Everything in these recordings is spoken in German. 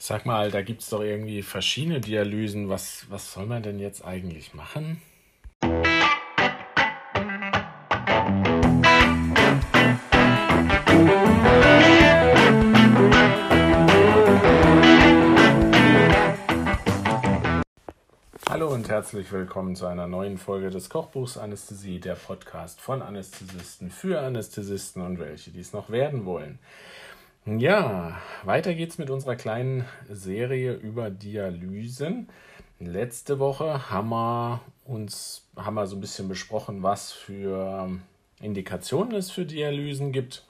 Sag mal, da gibt es doch irgendwie verschiedene Dialysen. Was, was soll man denn jetzt eigentlich machen? Hallo und herzlich willkommen zu einer neuen Folge des Kochbuchs Anästhesie, der Podcast von Anästhesisten für Anästhesisten und welche, die es noch werden wollen. Ja, weiter geht's mit unserer kleinen Serie über Dialysen. Letzte Woche haben wir uns haben wir so ein bisschen besprochen, was für Indikationen es für Dialysen gibt.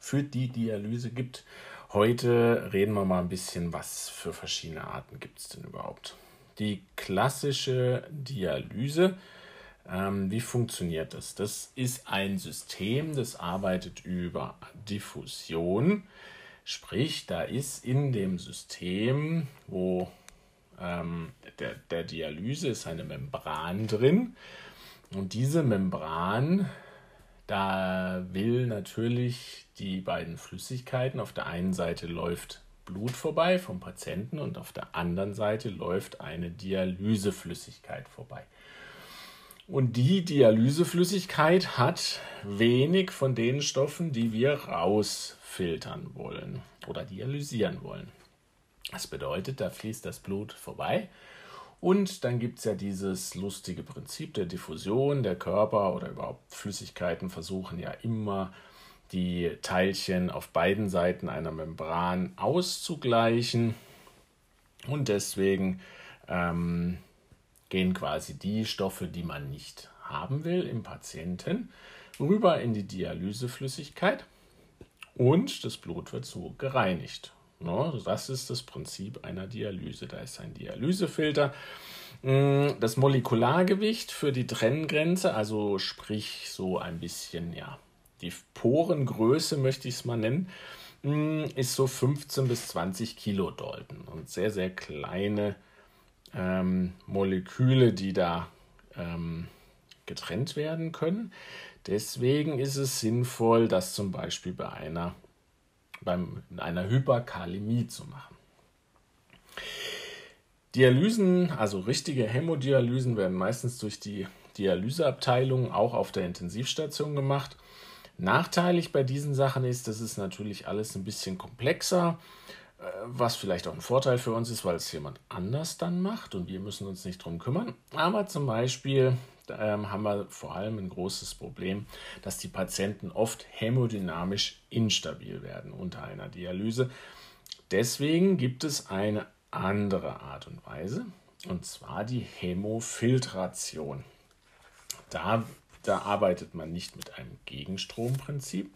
Für die Dialyse gibt. Heute reden wir mal ein bisschen, was für verschiedene Arten gibt es denn überhaupt. Die klassische Dialyse ähm, wie funktioniert das? Das ist ein System, das arbeitet über Diffusion. Sprich, da ist in dem System, wo ähm, der, der Dialyse ist eine Membran drin. Und diese Membran, da will natürlich die beiden Flüssigkeiten, auf der einen Seite läuft Blut vorbei vom Patienten und auf der anderen Seite läuft eine Dialyseflüssigkeit vorbei. Und die Dialyseflüssigkeit hat wenig von den Stoffen, die wir rausfiltern wollen oder dialysieren wollen. Das bedeutet, da fließt das Blut vorbei. Und dann gibt es ja dieses lustige Prinzip der Diffusion. Der Körper oder überhaupt Flüssigkeiten versuchen ja immer die Teilchen auf beiden Seiten einer Membran auszugleichen. Und deswegen ähm, gehen quasi die Stoffe, die man nicht haben will im Patienten, rüber in die Dialyseflüssigkeit und das Blut wird so gereinigt. Das ist das Prinzip einer Dialyse. Da ist ein Dialysefilter. Mm, das Molekulargewicht für die Trenngrenze, also sprich so ein bisschen, ja, die Porengröße möchte ich es mal nennen, mm, ist so 15 bis 20 Kilodalton und sehr, sehr kleine ähm, Moleküle, die da ähm, getrennt werden können. Deswegen ist es sinnvoll, das zum Beispiel bei einer, beim, einer Hyperkalämie zu machen. Dialysen, also richtige Hämodialysen, werden meistens durch die Dialyseabteilung auch auf der Intensivstation gemacht. Nachteilig bei diesen Sachen ist, das ist natürlich alles ein bisschen komplexer was vielleicht auch ein Vorteil für uns ist, weil es jemand anders dann macht und wir müssen uns nicht drum kümmern. Aber zum Beispiel ähm, haben wir vor allem ein großes Problem, dass die Patienten oft hämodynamisch instabil werden unter einer Dialyse. Deswegen gibt es eine andere Art und Weise, und zwar die Hämofiltration. Da, da arbeitet man nicht mit einem Gegenstromprinzip,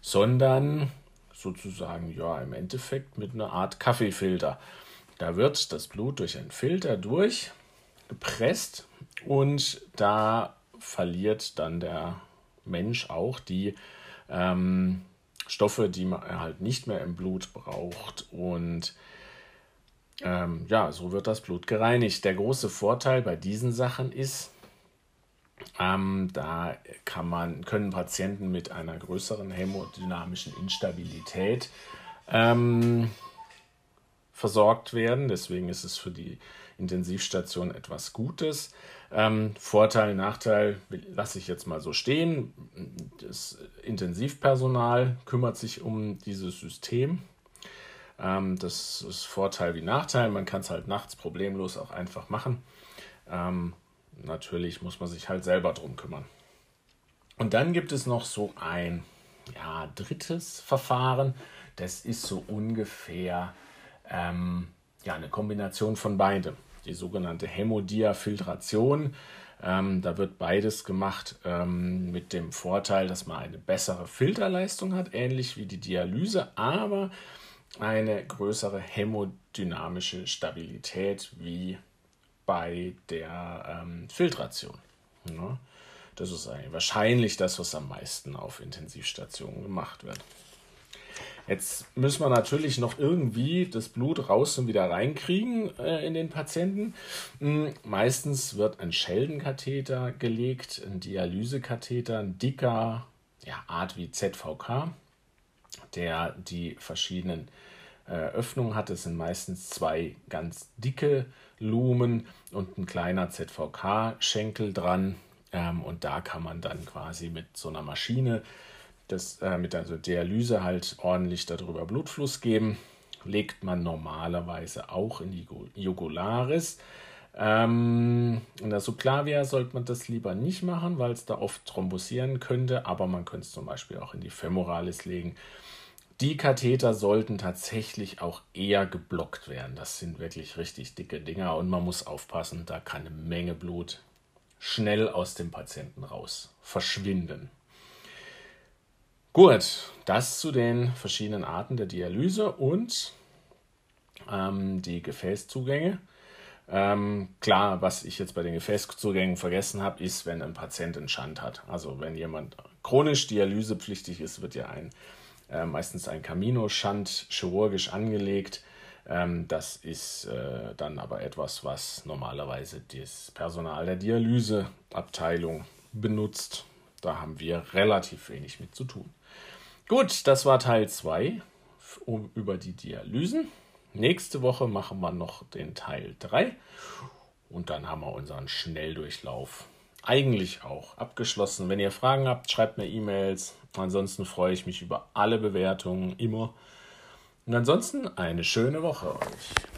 sondern sozusagen ja im Endeffekt mit einer Art Kaffeefilter. Da wird das Blut durch einen Filter durchgepresst und da verliert dann der Mensch auch die ähm, Stoffe, die man halt nicht mehr im Blut braucht und ähm, ja, so wird das Blut gereinigt. Der große Vorteil bei diesen Sachen ist, ähm, da kann man, können Patienten mit einer größeren hämodynamischen Instabilität ähm, versorgt werden. Deswegen ist es für die Intensivstation etwas Gutes. Ähm, Vorteil, Nachteil lasse ich jetzt mal so stehen. Das Intensivpersonal kümmert sich um dieses System. Ähm, das ist Vorteil wie Nachteil. Man kann es halt nachts problemlos auch einfach machen. Ähm, natürlich muss man sich halt selber drum kümmern. Und dann gibt es noch so ein ja, drittes Verfahren. Das ist so ungefähr ähm, ja, eine Kombination von beidem. Die sogenannte Hämodiafiltration. Ähm, da wird beides gemacht ähm, mit dem Vorteil, dass man eine bessere Filterleistung hat, ähnlich wie die Dialyse, aber eine größere hämodynamische Stabilität wie bei der ähm, Filtration. Ja, das ist wahrscheinlich das, was am meisten auf Intensivstationen gemacht wird. Jetzt müssen wir natürlich noch irgendwie das Blut raus und wieder reinkriegen äh, in den Patienten. Hm, meistens wird ein Scheldenkatheter gelegt, ein Dialysekatheter, ein dicker, ja, Art wie ZVK, der die verschiedenen äh, Öffnung hat. Es sind meistens zwei ganz dicke Lumen und ein kleiner ZVK-Schenkel dran. Ähm, und da kann man dann quasi mit so einer Maschine, das, äh, mit also Dialyse halt ordentlich darüber Blutfluss geben. Legt man normalerweise auch in die Jugularis. Ähm, in der Subclavia sollte man das lieber nicht machen, weil es da oft thrombosieren könnte, aber man könnte es zum Beispiel auch in die Femoralis legen. Die Katheter sollten tatsächlich auch eher geblockt werden. Das sind wirklich richtig dicke Dinger und man muss aufpassen, da kann eine Menge Blut schnell aus dem Patienten raus verschwinden. Gut, das zu den verschiedenen Arten der Dialyse und ähm, die Gefäßzugänge. Ähm, klar, was ich jetzt bei den Gefäßzugängen vergessen habe, ist, wenn ein Patient einen Schand hat. Also wenn jemand chronisch dialysepflichtig ist, wird ja ein äh, meistens ein Camino-Schand chirurgisch angelegt. Ähm, das ist äh, dann aber etwas, was normalerweise das Personal der Dialyseabteilung benutzt. Da haben wir relativ wenig mit zu tun. Gut, das war Teil 2 über die Dialysen. Nächste Woche machen wir noch den Teil 3 und dann haben wir unseren Schnelldurchlauf eigentlich auch abgeschlossen. Wenn ihr Fragen habt, schreibt mir E-Mails. Ansonsten freue ich mich über alle Bewertungen immer. Und ansonsten eine schöne Woche euch.